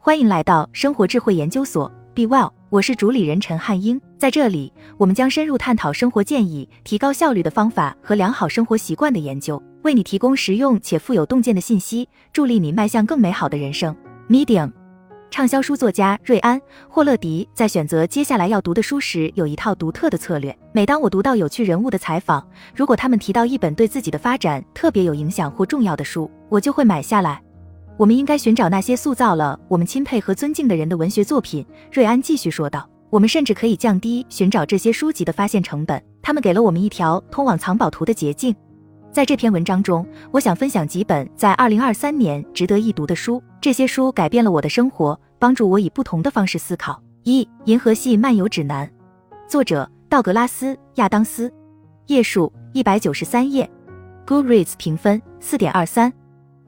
欢迎来到生活智慧研究所，Be Well，我是主理人陈汉英。在这里，我们将深入探讨生活建议、提高效率的方法和良好生活习惯的研究，为你提供实用且富有洞见的信息，助力你迈向更美好的人生。Medium。畅销书作家瑞安·霍勒迪在选择接下来要读的书时，有一套独特的策略。每当我读到有趣人物的采访，如果他们提到一本对自己的发展特别有影响或重要的书，我就会买下来。我们应该寻找那些塑造了我们钦佩和尊敬的人的文学作品，瑞安继续说道。我们甚至可以降低寻找这些书籍的发现成本，他们给了我们一条通往藏宝图的捷径。在这篇文章中，我想分享几本在二零二三年值得一读的书。这些书改变了我的生活，帮助我以不同的方式思考。一《银河系漫游指南》，作者道格拉斯·亚当斯，页数一百九十三页，Goodreads 评分四点二三，《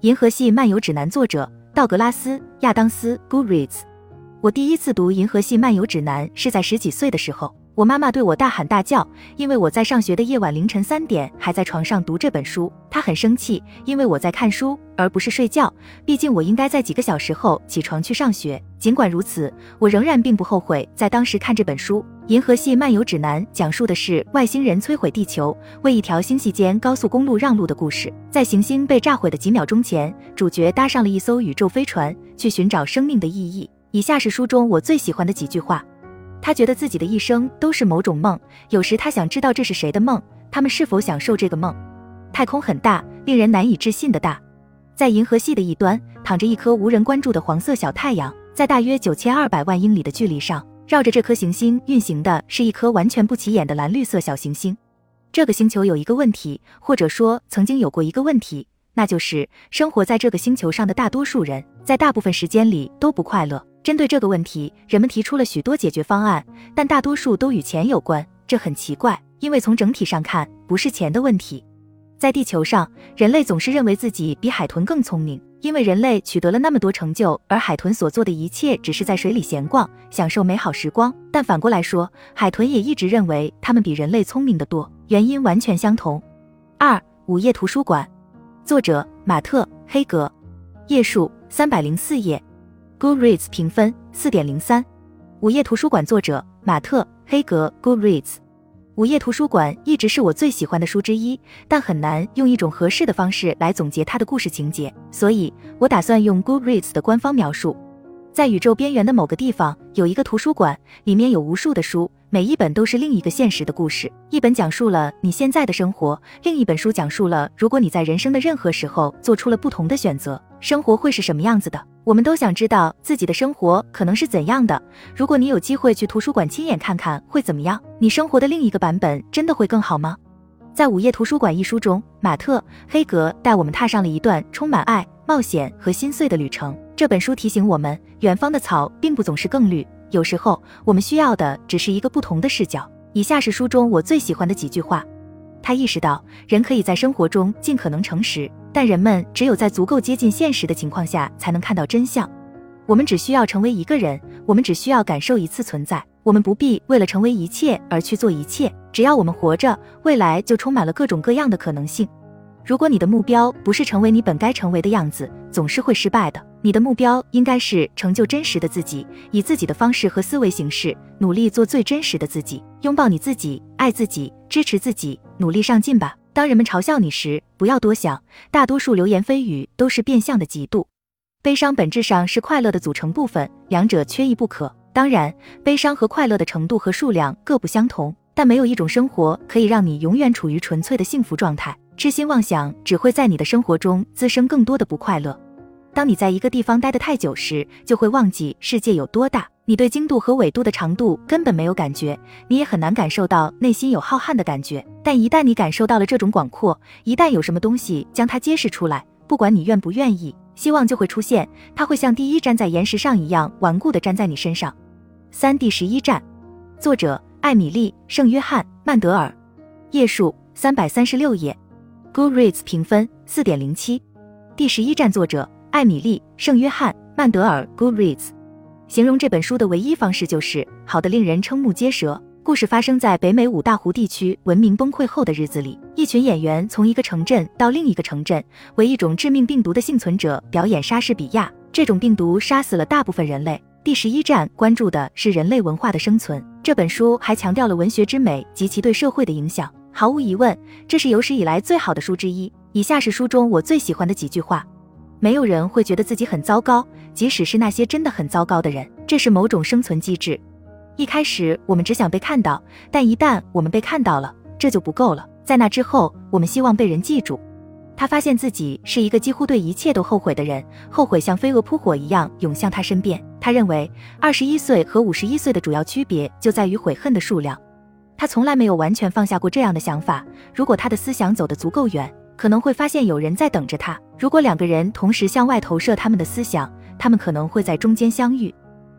银河系漫游指南》作者道格拉斯·亚当斯，Goodreads。我第一次读《银河系漫游指南》是在十几岁的时候。我妈妈对我大喊大叫，因为我在上学的夜晚凌晨三点还在床上读这本书。她很生气，因为我在看书而不是睡觉。毕竟我应该在几个小时后起床去上学。尽管如此，我仍然并不后悔在当时看这本书。《银河系漫游指南》讲述的是外星人摧毁地球，为一条星系间高速公路让路的故事。在行星被炸毁的几秒钟前，主角搭上了一艘宇宙飞船，去寻找生命的意义。以下是书中我最喜欢的几句话。他觉得自己的一生都是某种梦，有时他想知道这是谁的梦，他们是否享受这个梦。太空很大，令人难以置信的大。在银河系的一端，躺着一颗无人关注的黄色小太阳，在大约九千二百万英里的距离上，绕着这颗行星运行的是一颗完全不起眼的蓝绿色小行星。这个星球有一个问题，或者说曾经有过一个问题，那就是生活在这个星球上的大多数人在大部分时间里都不快乐。针对这个问题，人们提出了许多解决方案，但大多数都与钱有关。这很奇怪，因为从整体上看，不是钱的问题。在地球上，人类总是认为自己比海豚更聪明，因为人类取得了那么多成就，而海豚所做的一切只是在水里闲逛，享受美好时光。但反过来说，海豚也一直认为他们比人类聪明得多，原因完全相同。二午夜图书馆，作者马特·黑格，页数三百零四页。Goodreads 评分四点零三，《午夜图书馆》作者马特·黑格。Goodreads，《午夜图书馆》一直是我最喜欢的书之一，但很难用一种合适的方式来总结它的故事情节，所以我打算用 Goodreads 的官方描述：在宇宙边缘的某个地方，有一个图书馆，里面有无数的书，每一本都是另一个现实的故事。一本讲述了你现在的生活，另一本书讲述了如果你在人生的任何时候做出了不同的选择，生活会是什么样子的。我们都想知道自己的生活可能是怎样的。如果你有机会去图书馆亲眼看看，会怎么样？你生活的另一个版本真的会更好吗？在《午夜图书馆》一书中，马特·黑格带我们踏上了一段充满爱、冒险和心碎的旅程。这本书提醒我们，远方的草并不总是更绿，有时候我们需要的只是一个不同的视角。以下是书中我最喜欢的几句话。他意识到，人可以在生活中尽可能诚实。但人们只有在足够接近现实的情况下，才能看到真相。我们只需要成为一个人，我们只需要感受一次存在，我们不必为了成为一切而去做一切。只要我们活着，未来就充满了各种各样的可能性。如果你的目标不是成为你本该成为的样子，总是会失败的。你的目标应该是成就真实的自己，以自己的方式和思维形式，努力做最真实的自己，拥抱你自己，爱自己，支持自己，努力上进吧。当人们嘲笑你时，不要多想。大多数流言蜚语都是变相的嫉妒。悲伤本质上是快乐的组成部分，两者缺一不可。当然，悲伤和快乐的程度和数量各不相同。但没有一种生活可以让你永远处于纯粹的幸福状态。痴心妄想只会在你的生活中滋生更多的不快乐。当你在一个地方待得太久时，就会忘记世界有多大。你对经度和纬度的长度根本没有感觉，你也很难感受到内心有浩瀚的感觉。但一旦你感受到了这种广阔，一旦有什么东西将它揭示出来，不管你愿不愿意，希望就会出现。它会像第一粘在岩石上一样顽固地粘在你身上。三第十一站，作者艾米丽·圣约翰·曼德尔，页数三百三十六页，Goodreads 评分四点零七。第十一站，作者。艾米丽·圣约翰·曼德尔 （Goodreads） 形容这本书的唯一方式就是好的令人瞠目结舌。故事发生在北美五大湖地区文明崩溃后的日子里，一群演员从一个城镇到另一个城镇，为一种致命病毒的幸存者表演莎士比亚。这种病毒杀死了大部分人类。第十一站关注的是人类文化的生存。这本书还强调了文学之美及其对社会的影响。毫无疑问，这是有史以来最好的书之一。以下是书中我最喜欢的几句话：没有人会觉得自己很糟糕，即使是那些真的很糟糕的人。这是某种生存机制。一开始我们只想被看到，但一旦我们被看到了，这就不够了。在那之后，我们希望被人记住。他发现自己是一个几乎对一切都后悔的人，后悔像飞蛾扑火一样涌向他身边。他认为，二十一岁和五十一岁的主要区别就在于悔恨的数量。他从来没有完全放下过这样的想法。如果他的思想走得足够远，可能会发现有人在等着他。如果两个人同时向外投射他们的思想，他们可能会在中间相遇。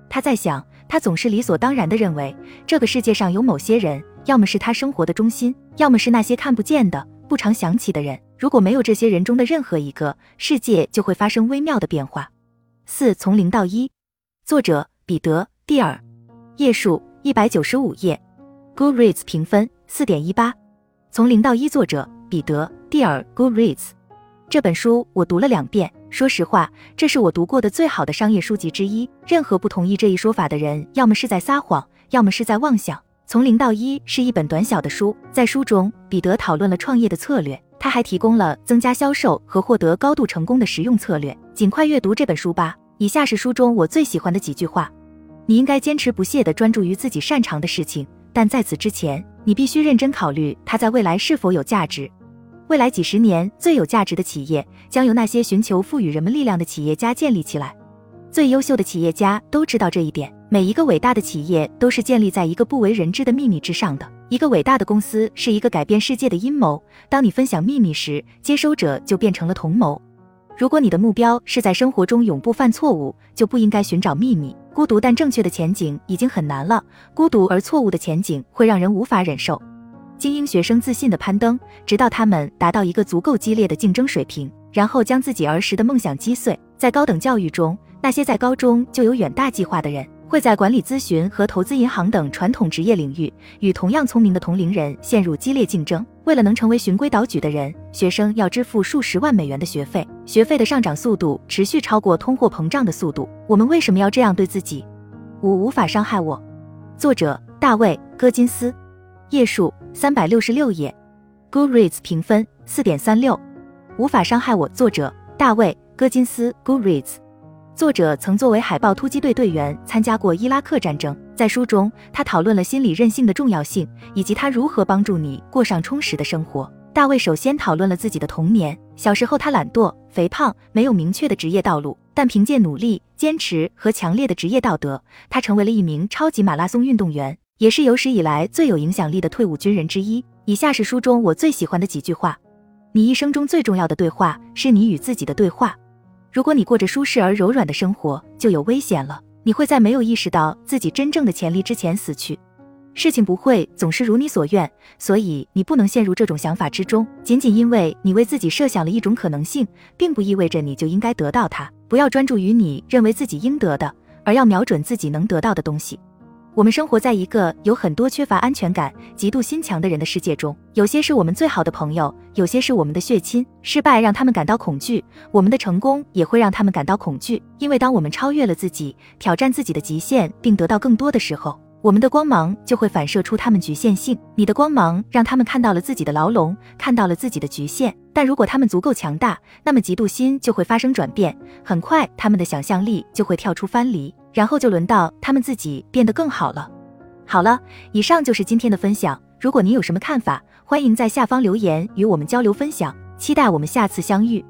他在想，他总是理所当然地认为，这个世界上有某些人，要么是他生活的中心，要么是那些看不见的、不常想起的人。如果没有这些人中的任何一个，世界就会发生微妙的变化。四从零到一，作者彼得·蒂尔，页数一百九十五页，Goodreads 评分四点一八。从零到一，作者彼得·蒂尔，Goodreads。这本书我读了两遍，说实话，这是我读过的最好的商业书籍之一。任何不同意这一说法的人，要么是在撒谎，要么是在妄想。从零到一是一本短小的书，在书中，彼得讨论了创业的策略。他还提供了增加销售和获得高度成功的实用策略。尽快阅读这本书吧。以下是书中我最喜欢的几句话：你应该坚持不懈地专注于自己擅长的事情，但在此之前，你必须认真考虑它在未来是否有价值。未来几十年最有价值的企业将由那些寻求赋予人们力量的企业家建立起来。最优秀的企业家都知道这一点。每一个伟大的企业都是建立在一个不为人知的秘密之上的。一个伟大的公司是一个改变世界的阴谋。当你分享秘密时，接收者就变成了同谋。如果你的目标是在生活中永不犯错误，就不应该寻找秘密。孤独但正确的前景已经很难了，孤独而错误的前景会让人无法忍受。精英学生自信的攀登，直到他们达到一个足够激烈的竞争水平，然后将自己儿时的梦想击碎。在高等教育中，那些在高中就有远大计划的人。会在管理咨询和投资银行等传统职业领域与同样聪明的同龄人陷入激烈竞争。为了能成为循规蹈矩的人，学生要支付数十万美元的学费，学费的上涨速度持续超过通货膨胀的速度。我们为什么要这样对自己？五无法伤害我。作者大卫·戈金斯，页数三百六十六页，Goodreads 评分四点三六，无法伤害我。作者大卫·戈金斯，Goodreads。作者曾作为海豹突击队队员参加过伊拉克战争。在书中，他讨论了心理韧性的重要性，以及他如何帮助你过上充实的生活。大卫首先讨论了自己的童年。小时候，他懒惰、肥胖，没有明确的职业道路，但凭借努力、坚持和强烈的职业道德，他成为了一名超级马拉松运动员，也是有史以来最有影响力的退伍军人之一。以下是书中我最喜欢的几句话：你一生中最重要的对话是你与自己的对话。如果你过着舒适而柔软的生活，就有危险了。你会在没有意识到自己真正的潜力之前死去。事情不会总是如你所愿，所以你不能陷入这种想法之中。仅仅因为你为自己设想了一种可能性，并不意味着你就应该得到它。不要专注于你认为自己应得的，而要瞄准自己能得到的东西。我们生活在一个有很多缺乏安全感、极度心强的人的世界中。有些是我们最好的朋友，有些是我们的血亲。失败让他们感到恐惧，我们的成功也会让他们感到恐惧。因为当我们超越了自己，挑战自己的极限，并得到更多的时候，我们的光芒就会反射出他们局限性。你的光芒让他们看到了自己的牢笼，看到了自己的局限。但如果他们足够强大，那么嫉妒心就会发生转变。很快，他们的想象力就会跳出藩篱。然后就轮到他们自己变得更好了。好了，以上就是今天的分享。如果您有什么看法，欢迎在下方留言与我们交流分享。期待我们下次相遇。